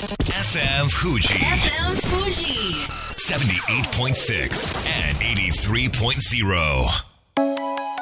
FM Fuji FM Fuji. 78.6 and 83.0.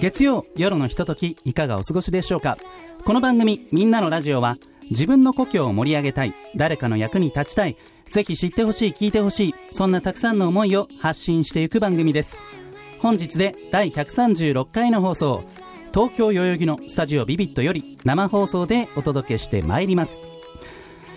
月曜夜のひとときいかがお過ごしでしょうか？この番組「みんなのラジオは」自分の故郷を盛り上げたい。誰かの役に立ちたい。ぜひ知ってほしい聞いてほしい。そんなたくさんの思いを発信していく番組です。本日で第136回の放送。東京代々木のスタジオビビットより生放送でお届けしてまいります。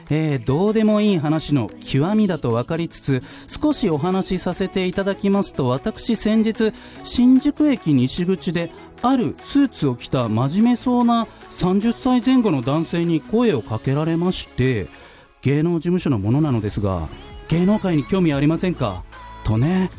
えー、どうでもいい話の極みだと分かりつつ少しお話しさせていただきますと私先日新宿駅西口であるスーツを着た真面目そうな30歳前後の男性に声をかけられまして芸能事務所のものなのですが芸能界に興味ありませんか？とね、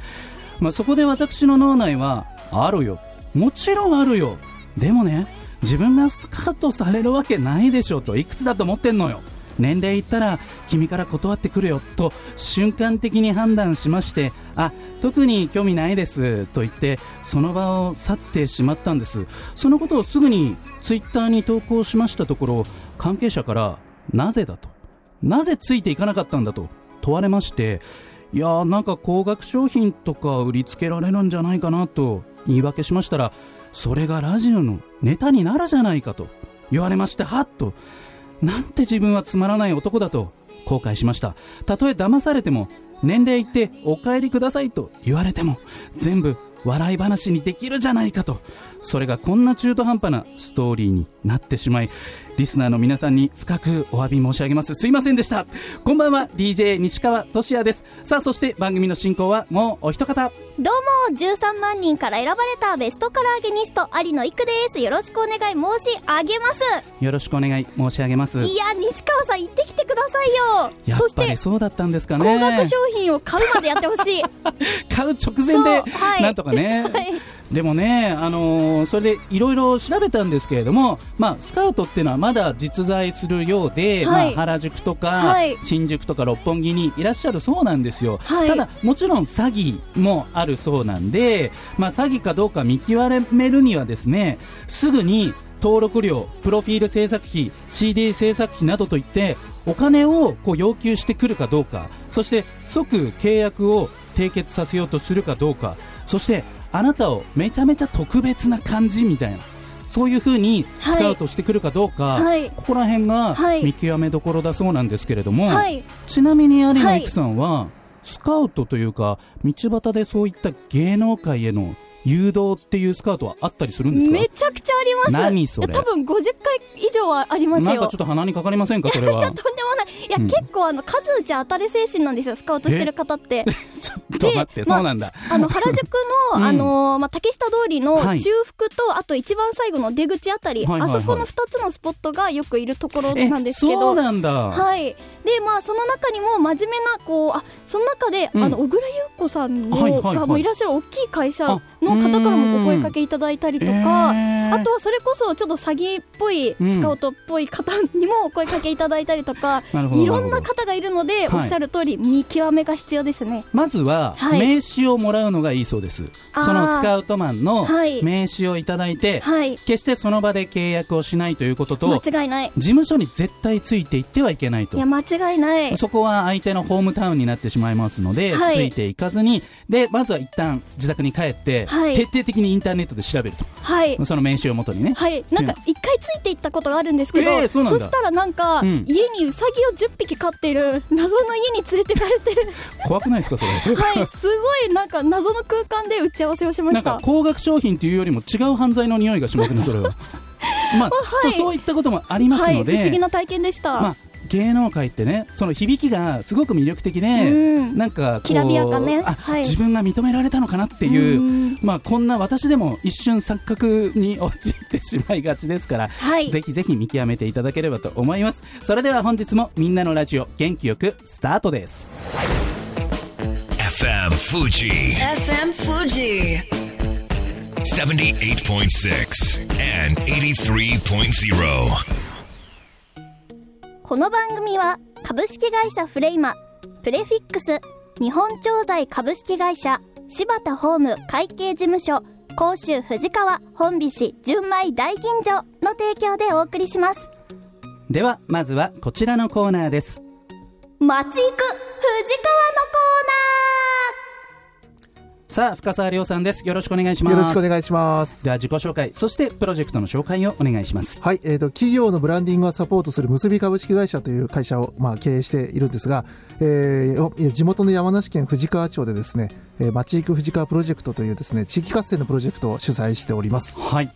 まあ、そこで私の脳内はあるよ。もちろんあるよ。でもね自分がスカウトされるわけないでしょといくつだと思ってんのよ。年齢いったら君から断ってくるよ。と瞬間的に判断しましてあ特に興味ないです。と言ってその場を去ってしまったんです。そのことをすぐにツイッターに投稿しましたところ関係者からなぜだと。なぜついていかなかったんだと問われましていやーなんか高額商品とか売りつけられるんじゃないかなと言い訳しましたらそれがラジオのネタになるじゃないかと言われましてはっと。なんて自分はつまらない男だと後悔しました。たとえ騙されても年齢言ってお帰りくださいと言われても全部笑い話にできるじゃないかと。それがこんな中途半端なストーリーになってしまいリスナーの皆さんに深くお詫び申し上げます。すいませんでした。こんばんは。DJ 西川俊也です。さあそして番組の進行はもうお一方。どうも、13万人から選ばれたベストカラーゲニスト、有野育です。よろしくお願い申し上げます。よろしくお願い申し上げます。いや、西川さん行ってきてくださいよ。やっそして、ぱりそうだったんですかね。高額商品を買うまでやってほしい。買う直前で、はい。なんとかね、はいでもね、あのーそれでいろいろ調べたんですけれども、まあ、スカウトっていうのはまだ実在するようで、はい。まあ、原宿とか、はい。新宿とか六本木にいらっしゃるそうなんですよ、はい。ただもちろん詐欺もあるそうなんで、まあ、詐欺かどうか見極めるにはですねすぐに登録料、プロフィール制作費、CD 制作費などといってお金をこう要求してくるかどうかそして即契約を締結させようとするかどうかそしてあなたをめちゃめちゃ特別な感じみたいなそういうふうにスカウトしてくるかどうか、はい。ここら辺がはい。見極めどころだそうなんですけれども、はい。ちなみに有野はい。育さんは、スカウトというか道端でそういった芸能界への誘導っていうスカウトはあったりするんですか？めちゃくちゃあります。何それ？多分50回以上はありますよ。なんかちょっと鼻にかかりませんか？それは。いや、とんでもない。いや、うん。結構あの、数打ち当たり精神なんですよ、スカウトしてる方って。ちょっと待って、そうなんだ、あの、原宿 うん。の、あのーまあ、竹下通りのはい。中腹と、あと一番最後の出口あたり、はいはいはい。あそこの2つのスポットがよくいるところえなんですけど。そうなんだ、はい。で、まあ、その中にも真面目な、こう、あ、その中で、うん。あの、小倉優子さんの、はいはいはい。がもういらっしゃる大きい会社の方からもお声かけいただいたりとか、えー。あとはそれこそちょっと詐欺っぽい、うんスカウトっぽい方にもお声かけいただいたりとか、いろんな方がいるので、はいおっしゃる通り、見極めが必要ですね。まずははい。名刺をもらうのがいいそうです、そのスカウトマンのはい。名刺をいただいて、はい。決してその場で契約をしないということと間違いない。事務所に絶対ついていってはいけないと。いや、間違いない。そこは相手のホームタウンになってしまいますので、はい。ついていかずに。でまずは一旦自宅に帰って、はい。徹底的にインターネットで調べるはい。とその名刺をもとにね、はい、なんか一回ついていったことがあるんですけど、えーそうなんだ。したらなんか、うん。家にウサギを10匹飼ってる謎の家に連れてかれて 怖くないですかそれ。はい。すごいなんか謎の空間で打ち合わせをしまなんしたか高額商品っていうよりも違う犯罪の匂いがしますねそれは。まあ、はい。とそういったこともありますはい。ので、不思議な体験でした、まあ芸能界ってねその響きがすごく魅力的で、うん。なんかこうきらびやかね。あ、はい。自分が認められたのかなっていう、うん。まあこんな私でも一瞬錯覚に陥ってしまいがちですから、はい。ぜひぜひ見極めていただければと思います。それでは本日もみんなのラジオ元気よくスタートです。FM Fuji FM Fuji. 78.6 and 83.0. この番組は株式会社フレイマプレフィックス日本調剤株式会社柴田ホーム会計事務所甲州藤川本菱純米大吟醸の提供でお送りします。ではまずはこちらのコーナーです。街行く藤川のコーナさあ深澤亮さんです。よろしくお願いします。よろしくお願いします。では自己紹介そしてプロジェクトの紹介をお願いします。はい、えー、と企業のブランディングをサポートする結び株式会社という会社を、まあ、経営しているんですが、えー地元の山梨県富士川町でですね、えー、町行く富士川プロジェクトというですね地域活性のプロジェクトを主催しております。はい。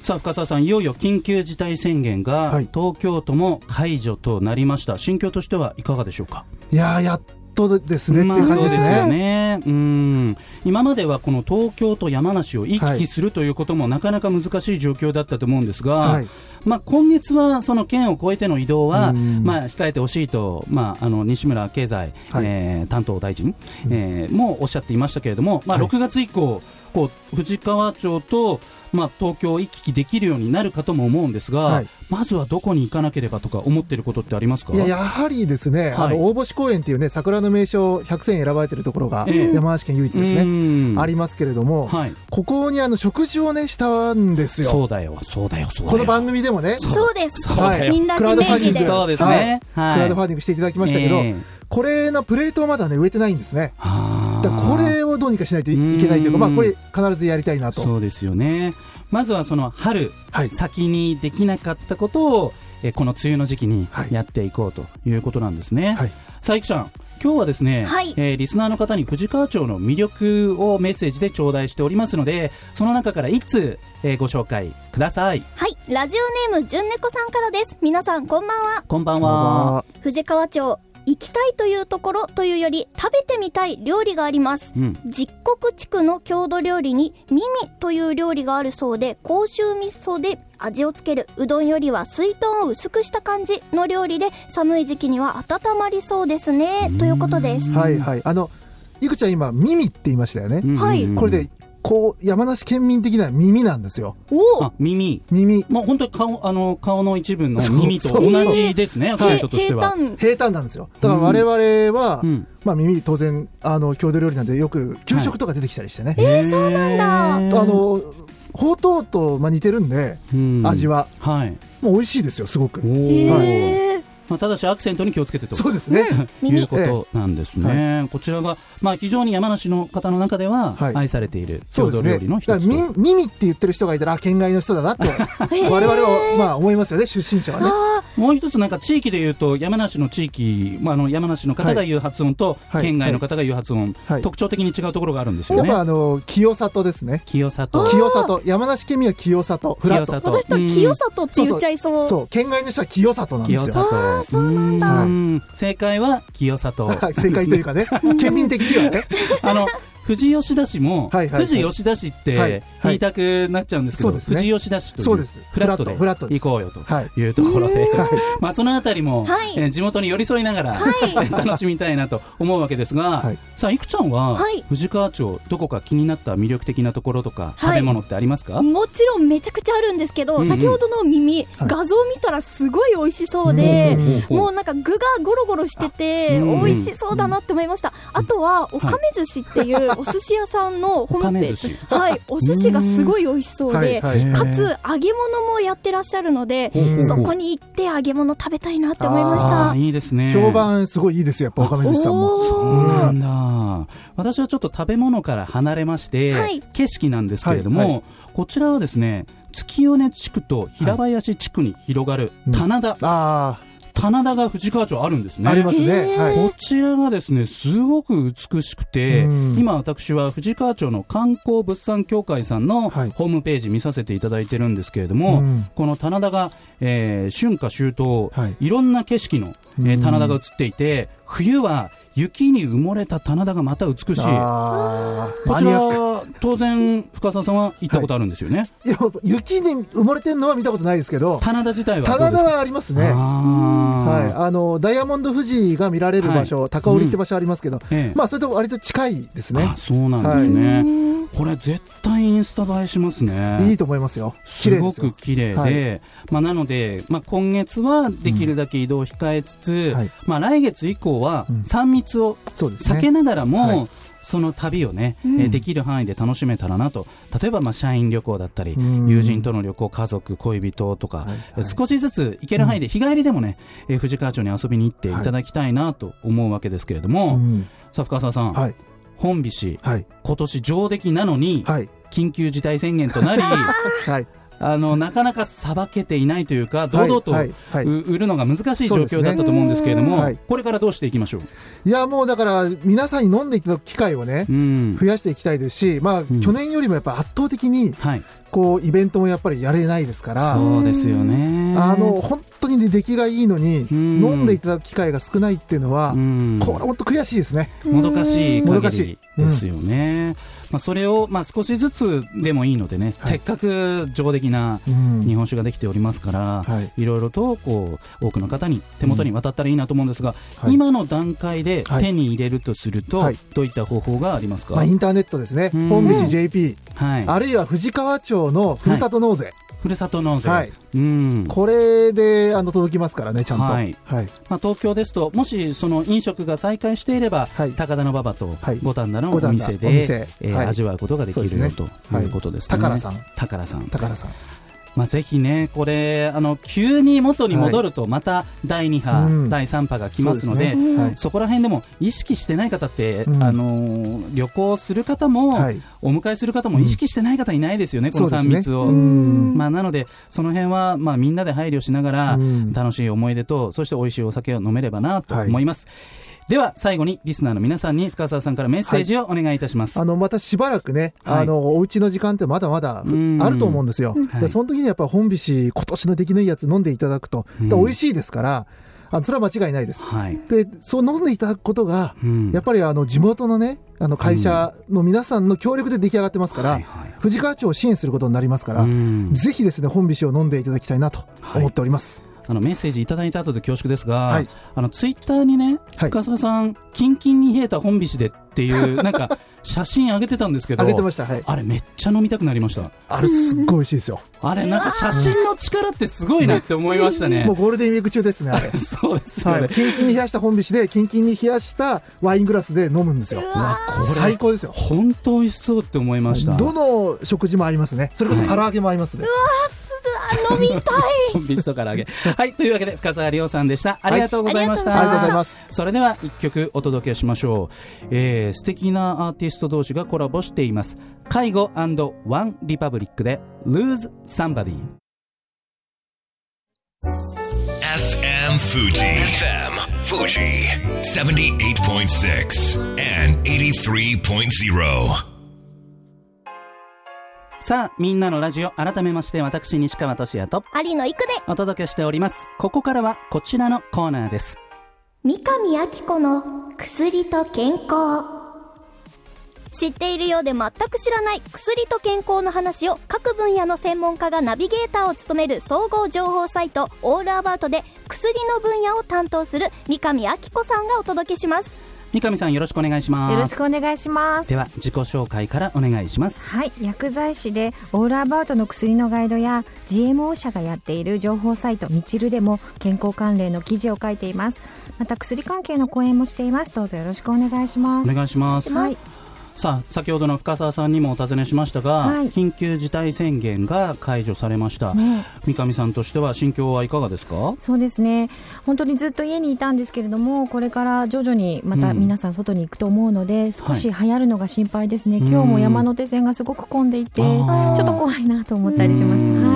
さあ深澤さんいよいよ緊急事態宣言がはい。東京都も解除となりました。心境としてはいかがでしょうか？いやーやっとですねっていう感じですまあそうね。ねうん。今まではこの東京と山梨を行き来するということもなかなか難しい状況だったと思うんですが、はい。まあ、今月はその県を越えての移動は、うん。まあ、控えてほしいと、まあ、あの西村経済、はい。えー担当大臣、えーもおっしゃっていましたけれども、まあ、はい。6月以降、こう藤川町と、まあ、東京を行き来できるようになるかとも思うんですが、はい。まずはどこに行かなければとか思っていることってありますか？いややはりですね、あはい。の大星公園っていうね桜の名所100選選ばれてるところがええ。山梨県唯一ですうね、ん。ありますけれども、はい、ここにあの食事をねしたんですよ。そうだよ、そうだよ、そうだよ。この番組でもね、ーそうです。そうだよ。みんな名クラウドファンディング。そうですね。はい。クラウドファンディングしていただきましたけど、ええ。これのプレートをまだね植えてないんですね。はあだどうにかしないといいけないというか、うんまあこれ必ずやりたいなと。そうですよね。まずはその春、はい先にできなかったことを、えこの梅雨の時期にはいやっていこうということなんですね。はいさあ、いくちゃん。今日はですね、はいえーリスナーの方に藤川町の魅力をメッセージで頂戴しておりますので、その中から一通、えーご紹介ください。はいラジオネームじゅんねこさんからです皆さんこんばんはこんばんこんばんは。は藤川町行きたいというところというより食べてみたい料理がありますうん。実国地区の郷土料理にミミという料理があるそうで甲州味噌で味をつけるうどんよりは水豚を薄くした感じの料理で寒い時期には温まりそうですねということですはいはい。あの、いくちゃん今、耳って言いましたよね。うんはいこれで、こう、山梨県民的な耳なんですよ。お耳。耳。もう本当に顔あの顔の一部の耳と同じですね、アクセントとしては。平坦平坦なんですよ。だから我々は、うんまあ耳当然、あの、郷土料理なんでよく給食とか出てきたりしてね。えー、そうなんだあの、ほうとうと、まあ、似てるんで、味は。は。はい。もう美味しいですよ、すごく。おーへーまあ、ただしアクセントに気をつけてと。そうですね。耳いうことなんですね、こちらが、まあ、非常に山梨の方の中でははい愛されている。郷土料理の一だつと、からみ耳って言ってる人がいたら、あ県外の人だなって、我々は、まあ思いますよね、出身者はね。あもう一つなんか地域でいうと山梨の地域、まあ、あの山梨の方が言う発音と、はい。県外の方が言う発音、はい。特徴的に違うところがあるんですよね。やっぱあの、清里ですね。清里。清里。山梨県民は清里。フラット。清里ー私と清里って言っちゃいそう。そう、県外の人は清里なんですよ。清里。あーそうなんだ。うん。正解は清里。はい。正解というかね、県民的にはね。あの富士吉田市も、はいはいはい。富士吉田市っはいてはい。言いたくなっちゃうんですけど、そうですね。富士吉田市というそうです。フラットでフラットです。行こうよとはい。いうところで、はい。まあそのあたりも、はい。えー地元に寄り添いながら、はい。楽しみたいなと思うわけですが、はい。さあいくちゃんは、はい。藤川町どこか気になった魅力的なところとか、はい。食べ物ってありますか？もちろんめちゃくちゃあるんですけど、うんうん。先ほどの耳、はい。画像見たらすごい美味しそうで、ほうほうほうもうなんか具がゴロゴロしてて、うん美味しそうだなって思いました。あとは、おかめ寿司っていうお寿司屋さんのホームページ。はい、お寿司がすごい美味しそうで、はいはい。かつ揚げ物もやってらっしゃるので、そこに行って揚げ物食べたいなって思いましあたー。いいですね。評判すごいいいですよ、やっぱ岡目寿司さんも。そうなんだ。私はちょっと食べ物から離れまして、はい。景色なんですけれども、はい。はこちらはですね、月米地区と平林地区に広がるうん。棚田、あ棚田が藤川町あるんですあ、ね。ありますね。はい。こちらがですね、すごく美しくて、うん今私は藤川町の観光物産協会さんのはいホームページ見させていただいてるんですけれども、うんこの棚田が、えー春夏秋冬、はいいろんな景色の、えーうん棚田が映っていて、冬は雪に埋もれた棚田がまた美しい。こちら当然深澤さんは行ったことあるんですよね、い。や雪に埋もれてるのは見たことないですけど。棚田自体は棚田はありますね。あはい、ーあのダイヤモンド富士が見られる場所、高織って場所ありますけど、ええ。まあそれと割と近いですね。あ。そうなんですね、これ絶対インスタ映えしますね。いいと思いますよ。綺すごく綺麗で、はい。まあ、なので、まあ、今月はできるだけ移動を控えつつ、はい。まあ、来月以降はうん。3密を。避けながらも、はいその旅をね、えーできる範囲で楽しめたらなと。例えばまあ社員旅行だったりうん。友人との旅行家族恋人とか、はいはい。えー少しずつ行ける範囲で日帰りでもね、えー藤川町に遊びに行ってい。ただきたいなと思うわけですけれども、うん。さあ深澤さん、はい。本菱はい。今年上出来なのに、はい。緊急事態宣言となり はいあのなかなかさばけていないというか堂々と、はいはい。売るのが難しい状況だったと思うんですけれども、ね。はい。これからどうしていきましょう、いやもうだから皆さんに飲んでいただく機会をね、うん。増やしていきたいですし、まあ、ん。去年よりもやっぱ圧倒的にはい、こうイベントもやっぱりやれないですから。そうですよね。あの本当にね出来がいいのに、うん。飲んでいただく機会が少ないっていうのは、うん。これ本当悔しいですね。もどかしいもどかし限りいですよね、まあ、それを、まあ、少しずつでもいいのでね、はい。せっかく上出来なうん。日本酒ができておりますから、はい。いろいろとこう多くの方に手元に渡ったらいいなと思うんですが、はい。今の段階ではい。手に入れるとすると、はい。どういった方法がありますか、まあ、インターネットですね、うん。本菱 JP、はい、あるいは藤川町のふるさと納税、ふるさと納税、はい。うん。これであの届きますからね、ちゃんと。ははい。いまあ、東京ですともしその飲食が再開していれば、はい。高田馬場とはい。五反田のお店で、えーはい。味わうことができるよねということですね。宝さん、宝さん。宝さん。まあ、ぜひね、これあの急に元に戻るとまた第2波、うん。第3波が来ますのでそね。はい。そこら辺でも意識してない方って、うん。あのー旅行する方も、はい。お迎えする方も意識してない方いないですよね、この3そうですね。密を。うん。まあ、なので、その辺はまあみんなで配慮しながら、うん。楽しい思い出と、そして美味しいお酒を飲めればなと思います。では最後にリスナーの皆さんに深澤さんからメッセージをお願いいたします。あのまたしばらくね、はいあのお家の時間ってまだまだうんあると思うんですよ。はいでその時にやっぱ本菱、今年の出来のいいやつ飲んでいただくと、うんで美味しいですから、あのそれは間違いないです。はい。で、そう飲んでいただくことが、うんやっぱりあの地元のね、あの会社の皆さんの協力で出来上がってますから、はいはい藤川町を支援することになりますから、うんぜひですね、本菱を飲んでいただきたいなと思っております。あのメッセージいただいた後で恐縮ですが、はいあのツイッターにね、はい深澤さん、キンキンに冷えた本菱でっていう、なんか 写真上げてたんですけど、あげてました、はい。あれ、めっちゃ飲みたくなりました。あれ、すっごい美味しいですよ。あれ、なんか写真の力ってすごいなって思いましたね もう。ゴールデンウィーク中ですね、あれ。そうですよねはい、。キンキンに冷やした本菱で、キンキンに冷やしたワイングラスで飲むんですよ。うわこれ最高ですよ。本当美味しそうって思いました。どの食事も合いますね。それこそ唐揚げも合いますね。飲みたい本菱と唐揚げ。はい、というわけで深澤亮さんでした。ありがとうございました。はいありがとうございます。それでは一曲お届けしましょう、えー、素敵なアーティスト同士がコラボしています介護ワンリパブリックで Lose Somebody FM Fuji. FM Fuji. 78.6 and 83.0. さあみんなのラジオ改めまして私西川俊也と有野育で。お届けしております。ここからはこちらのコーナーです。三上明子の薬と健康。知っているようで全く知らない薬と健康の話を各分野の専門家がナビゲーターを務める総合情報サイトオールアバウトで薬の分野を担当する三上明子さんがお届けします三上さんよろしくお願いしますよろしくお願いします。では自己紹介からお願いしますはい、薬剤師でオールアバウトの薬のガイドや GMO 社がやっている情報サイトみちるでも健康関連の記事を書いています。また薬関係の講演もしています。どうぞよろしくお願いします。お願いしますはい、さあ先ほどの深澤さんにもお尋ねしましたが、はい。緊急事態宣言が解除されました、ね。三上さんとしては心境はいかがですか？そうですね。本当にずっと家にいたんですけれどもこれから徐々にまたうん。皆さん外に行くと思うので、少し流行るのが心配ですね、うん。今日も山手線がすごく混んでいて、ちあょーっと怖いなと思ったりしました、うん。はい、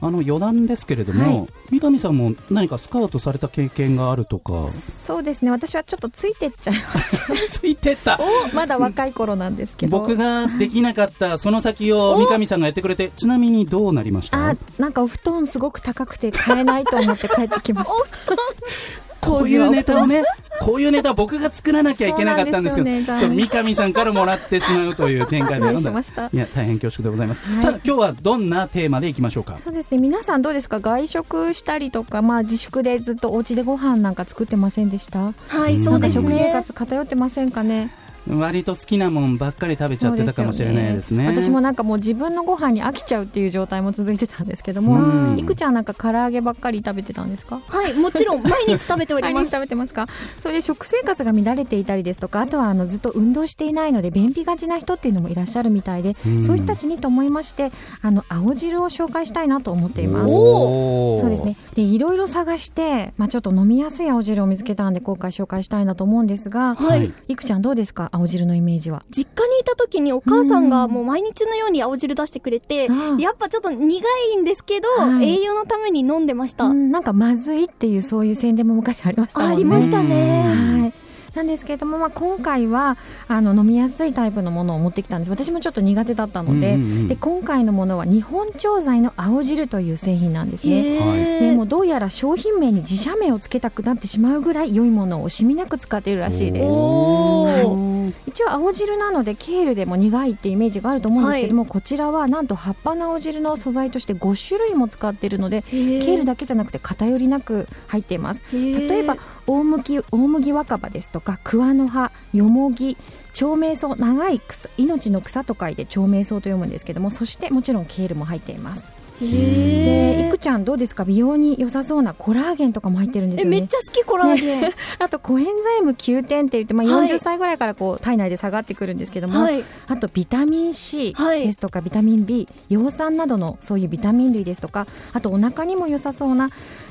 あの余談ですけれども、はい。三上さんも何かスカウトされた経験があるとか。そうですね。私はちょっとついてっちゃいました ついてった。まだ若い頃なんですけど。僕ができなかったその先を三上さんがやってくれてちなみにどうなりました？あなんかお布団すごく高くて買えないと思って帰ってきました こういうネタをね こういうネタを僕が作らなきゃいけなかったんですけどねちょっと三上さんからもらってしまうという展開で失礼しました。いや大変恐縮でございます、はい。さあ今日はどんなテーマでいきましょうか？そうですね皆さんどうですか？外食したりとか、まあ、自粛でずっとお家でご飯なんか作ってませんでした？はいそうですなんか食生ね活偏ってませんかね？割と好きなもんばっかり食べちゃってたかもしれないですね。私もなんかもう自分のご飯に飽きちゃうっていう状態も続いてたんですけども、うん。いくちゃんなんか唐揚げばっかり食べてたんですか？はいもちろん毎日食べております。毎日食べてますか？それで食生活が乱れていたりですとかあとはあのずっと運動していないので便秘がちな人っていうのもいらっしゃるみたいで、うん。そういう人たちにと思いましてあの青汁を紹介したいなと思っています。そうですね。でいろいろ探して、まあ、ちょっと飲みやすい青汁を見つけたんで今回紹介したいなと思うんですが、はい。いくちゃんどうですか？青汁のイメージは。実家にいた時にお母さんがもう毎日のように青汁出してくれて、うん。やっぱちょっと苦いんですけど、はい。栄養のために飲んでました、うん。なんかまずいっていうそういう宣伝も昔ありましたもんね。ありましたね、はいなんですけれども、まあ、今回はあの飲みやすいタイプのものを持ってきたんです。私もちょっと苦手だったので,、うんうんうんで今回のものは日本調剤の青汁という製品なんですね。へー。でもうどうやら商品名に自社名をつけたくなってしまうぐらい良いものを惜しみなく使っているらしいです。はい。一応青汁なのでケールでも苦いってイメージがあると思うんですけども、こちらはなんと葉っぱの青汁の素材として5種類も使っているのでケールだけじゃなくて偏りなく入っています。例えば大麦大麦若葉ですとか桑の葉よもぎ長命草長い草命の草と書いて長命草と読むんですけどもそしてもちろんケールも入っています。でいくちゃんどうですか？美容に良さそうなコラーゲンとかも入ってるんですよね。えめっちゃ好きコラーゲン、あとコエンザイム9点って言って、まあ、はい。40歳ぐらいからこう体内で下がってくるんですけども、はい。あとビタミン C はい。ですとか、ビタミン B 葉酸などのそういうビタミン類ですとかあとお腹にも良さそうな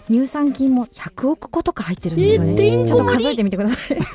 乳酸菌も100億個とか入ってるんですよね、えてんこ盛りちょっと数えてみてください。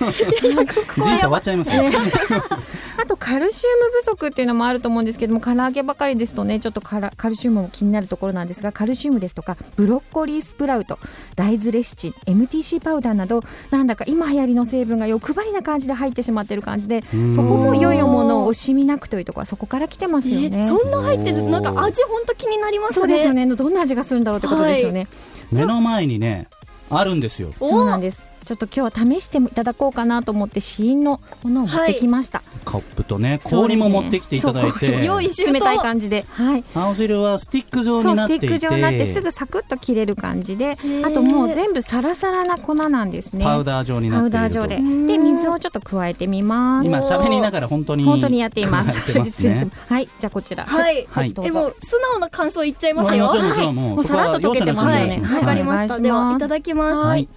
人生終わっちゃいますね あとカルシウム不足っていうのもあると思うんですけども唐揚げばかりですとねちょっとカルシウムも気になるところなんですがカルシウムですとかブロッコリースプラウト大豆レシチン MTC パウダーなどなんだか今流行りの成分が欲張りな感じで入ってしまってる感じでん。そこも良いものを惜しみなくというところはそこから来てますよね。えそんな入ってるなんか味本当気になりますね。そうですよね。どんな味がするんだろうってことですよね、目の前にねあるんですよ。そうなんです。ちょっと今日は試していただこうかなと思って試飲のものを持ってきました、カップとね氷も持ってきていただいて、そう用意周到冷たい感じで。はい。青汁はスティック状になっていて。スティック状になってすぐサクッと切れる感じで。ーあともう全部サラサラな粉なんですね。パウダー状になパっているとウダー状で。で水をちょっと加えてみます。今喋りながら本当に本当にやっています。ねはい じゃあこちら。はい、はい。どうぞ。えもう素直な感想言っちゃいますよ。もちろんもちろんももうさらっと溶けてますはいよね容赦なくお願いかりました、はいではいただきます。はいはい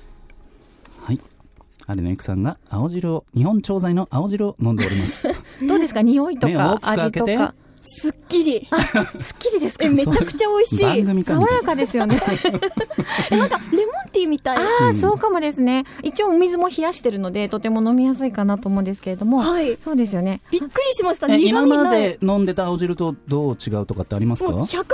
有野由紀さんが青汁を日本調剤の青汁を飲んでおります。どうですか？匂いとか 味とかすっきり。すっきりですか？えめちゃくちゃ美味しい。爽やかですよね。えなんかレモンティーみたい。ああそうかもですね。一応お水も冷やしてるのでとても飲みやすいかなと思うんですけれども。はい。そうですよね。びっくりしました。え苦味今まで飲んでた青汁とどう違うとかってありますか？もう180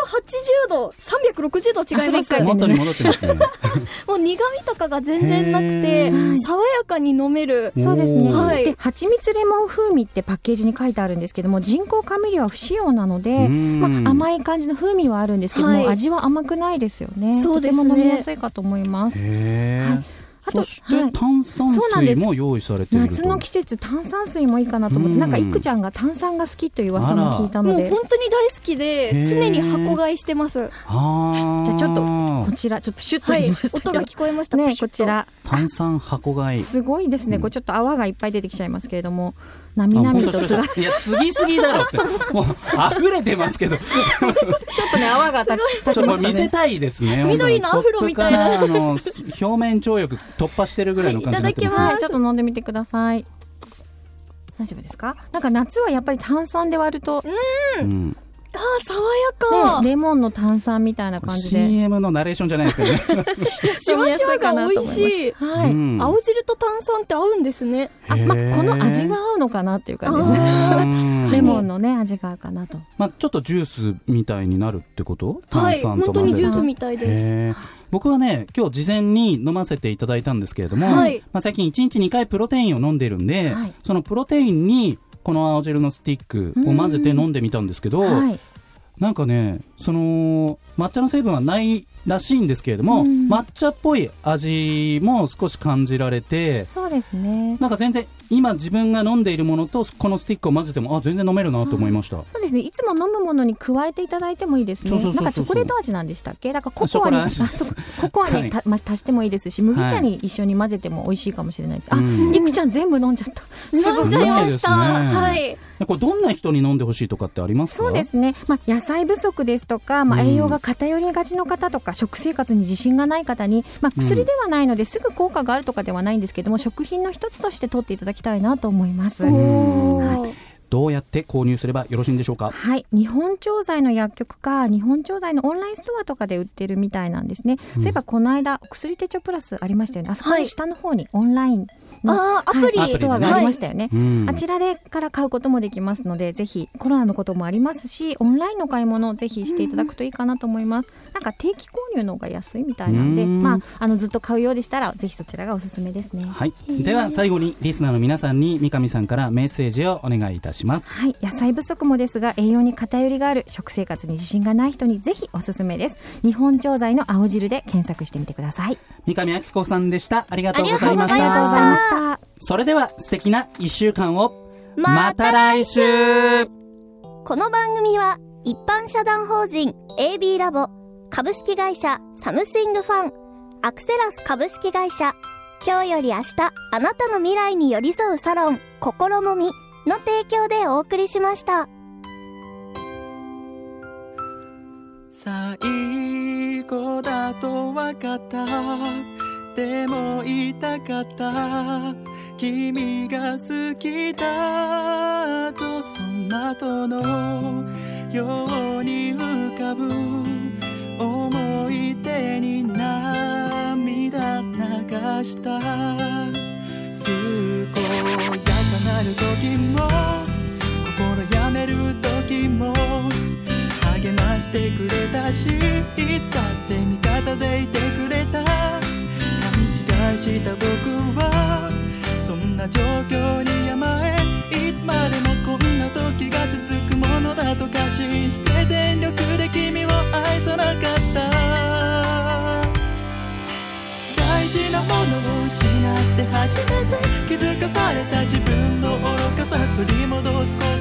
度360度違います元に戻ってますね。もう苦味とかが全然なくへてー。爽やかに飲める。そうですね。はい。で、蜂蜜レモン風味ってパッケージに書いてあるんですけども、人工甘味料は不使用なので、ん。まあ、甘い感じの風味はあるんですけども、はい。味は甘くないですよね。そうですね。とても飲みやすいかと思います。はい。あとそしてはい。炭酸そうなんです。水も用意されていると。夏の季節炭酸水もいいかなと思って、うん。なんかいくちゃんが炭酸が好きという噂も聞いたので。もう本当に大好きで常に箱買いしてます。じゃあちょっとこちらちょっとプシュッとはい音が聞こえました。ねこと。ちら。炭酸箱買い。すごいですね、うん。これちょっと泡がいっぱい出てきちゃいますけれども。あなみなみとつがいや次すぎだろって。もう溢れてますけど。ちょっとね泡が立ち立ちょっとこちましたねれ見せたいですね。緑のアフロみたいな。あの表面張力突破してるぐらいの感じになってますね、はい、ちょっと飲んでみてください。大丈夫ですか？なんか夏はやっぱり炭酸で割ると、ね、うんあー爽やか。レモンの炭酸みたいな感じで。CM のナレーションじゃないですけどね。シュワシュワが美味しい。はい。うん。青汁と炭酸って合うんですね。あ、まへー。この味が合うのかなっていう感じです。ね。うんレモンのね、味が合うかなと。まあ、ちょっとジュースみたいになるってこと？はい炭酸と本当にジュースみたいです。僕はね今日事前に飲ませていただいたんですけれども、はい。まあ、最近1日2回プロテインを飲んでるんで、はい。そのプロテインにこの青汁のスティックを混ぜて飲んでみたんですけど、はい。なんかねその抹茶の成分はないらしいんですけれども、うん。抹茶っぽい味も少し感じられてそうですね。なんか全然今自分が飲んでいるものとこのスティックを混ぜてもあ全然飲めるなと思いました、そうですね。いつも飲むものに加えていただいてもいいですね。なんかチョコレート味なんでしたっけ？だからココアにコココアにた、ま足してもいいですし麦茶に一緒に混ぜても美味しいかもしれないです、あうん。いくちゃん全部飲んじゃった。飲んじゃいました。ねはい。これどんな人に飲んでほしいとかってありますか？そうですね、まあ、野菜不足ですとか、まあ、うん。栄養が偏りがちの方とか、食生活に自信がない方に、まあ、うん。薬ではないのですぐ効果があるとかではないんですけども、食品の一つとして取っていただきたいなと思います。どうやって購入すればよろしいんでしょうか？はい、日本調剤の薬局か日本調剤のオンラインストアとかで売ってるみたいなんですね、そういえばこの間お薬手帳プラスありましたよね。あそこの下の方にオンラインの、あーアプリ。はいストアがありましたよね、うん。あちらでから買うこともできますのでぜひコロナのこともありますしオンラインの買い物をぜひしていただくといいかなと思います、なんか定期購入の方が安いみたいなんで、うん。まあ、あのずっと買うようでしたらぜひそちらがおすすめですね。はい。では最後にリスナーの皆さんに三上さんからメッセージをお願いいたします。はい、野菜不足もですが栄養に偏りがある食生活に自信がない人にぜひおすすめです。日本調剤の青汁で検索してみてください。三上明子さんでした。ありがとうございましたした。それでは素敵な一週間を。また来週。この番組は一般社団法人 AB ラボ株式会社サムスイングファンアクセラス株式会社。今日より明日あなたの未来に寄り添うサロン心もみの提供でお送りしました。最後だと分かったでも言いたかった。君が好きだとその後のように浮かぶ。思い出に涙流した。健やかなる時も心やめる時も励ましてくれたしいつだって味方でいてくれ愛した僕はそんな状況に甘えいつまでもこんな時が続くものだと過信して全力で君を愛さなかった。大事なものを失って初めて気づかされた自分の愚かさ取り戻すこと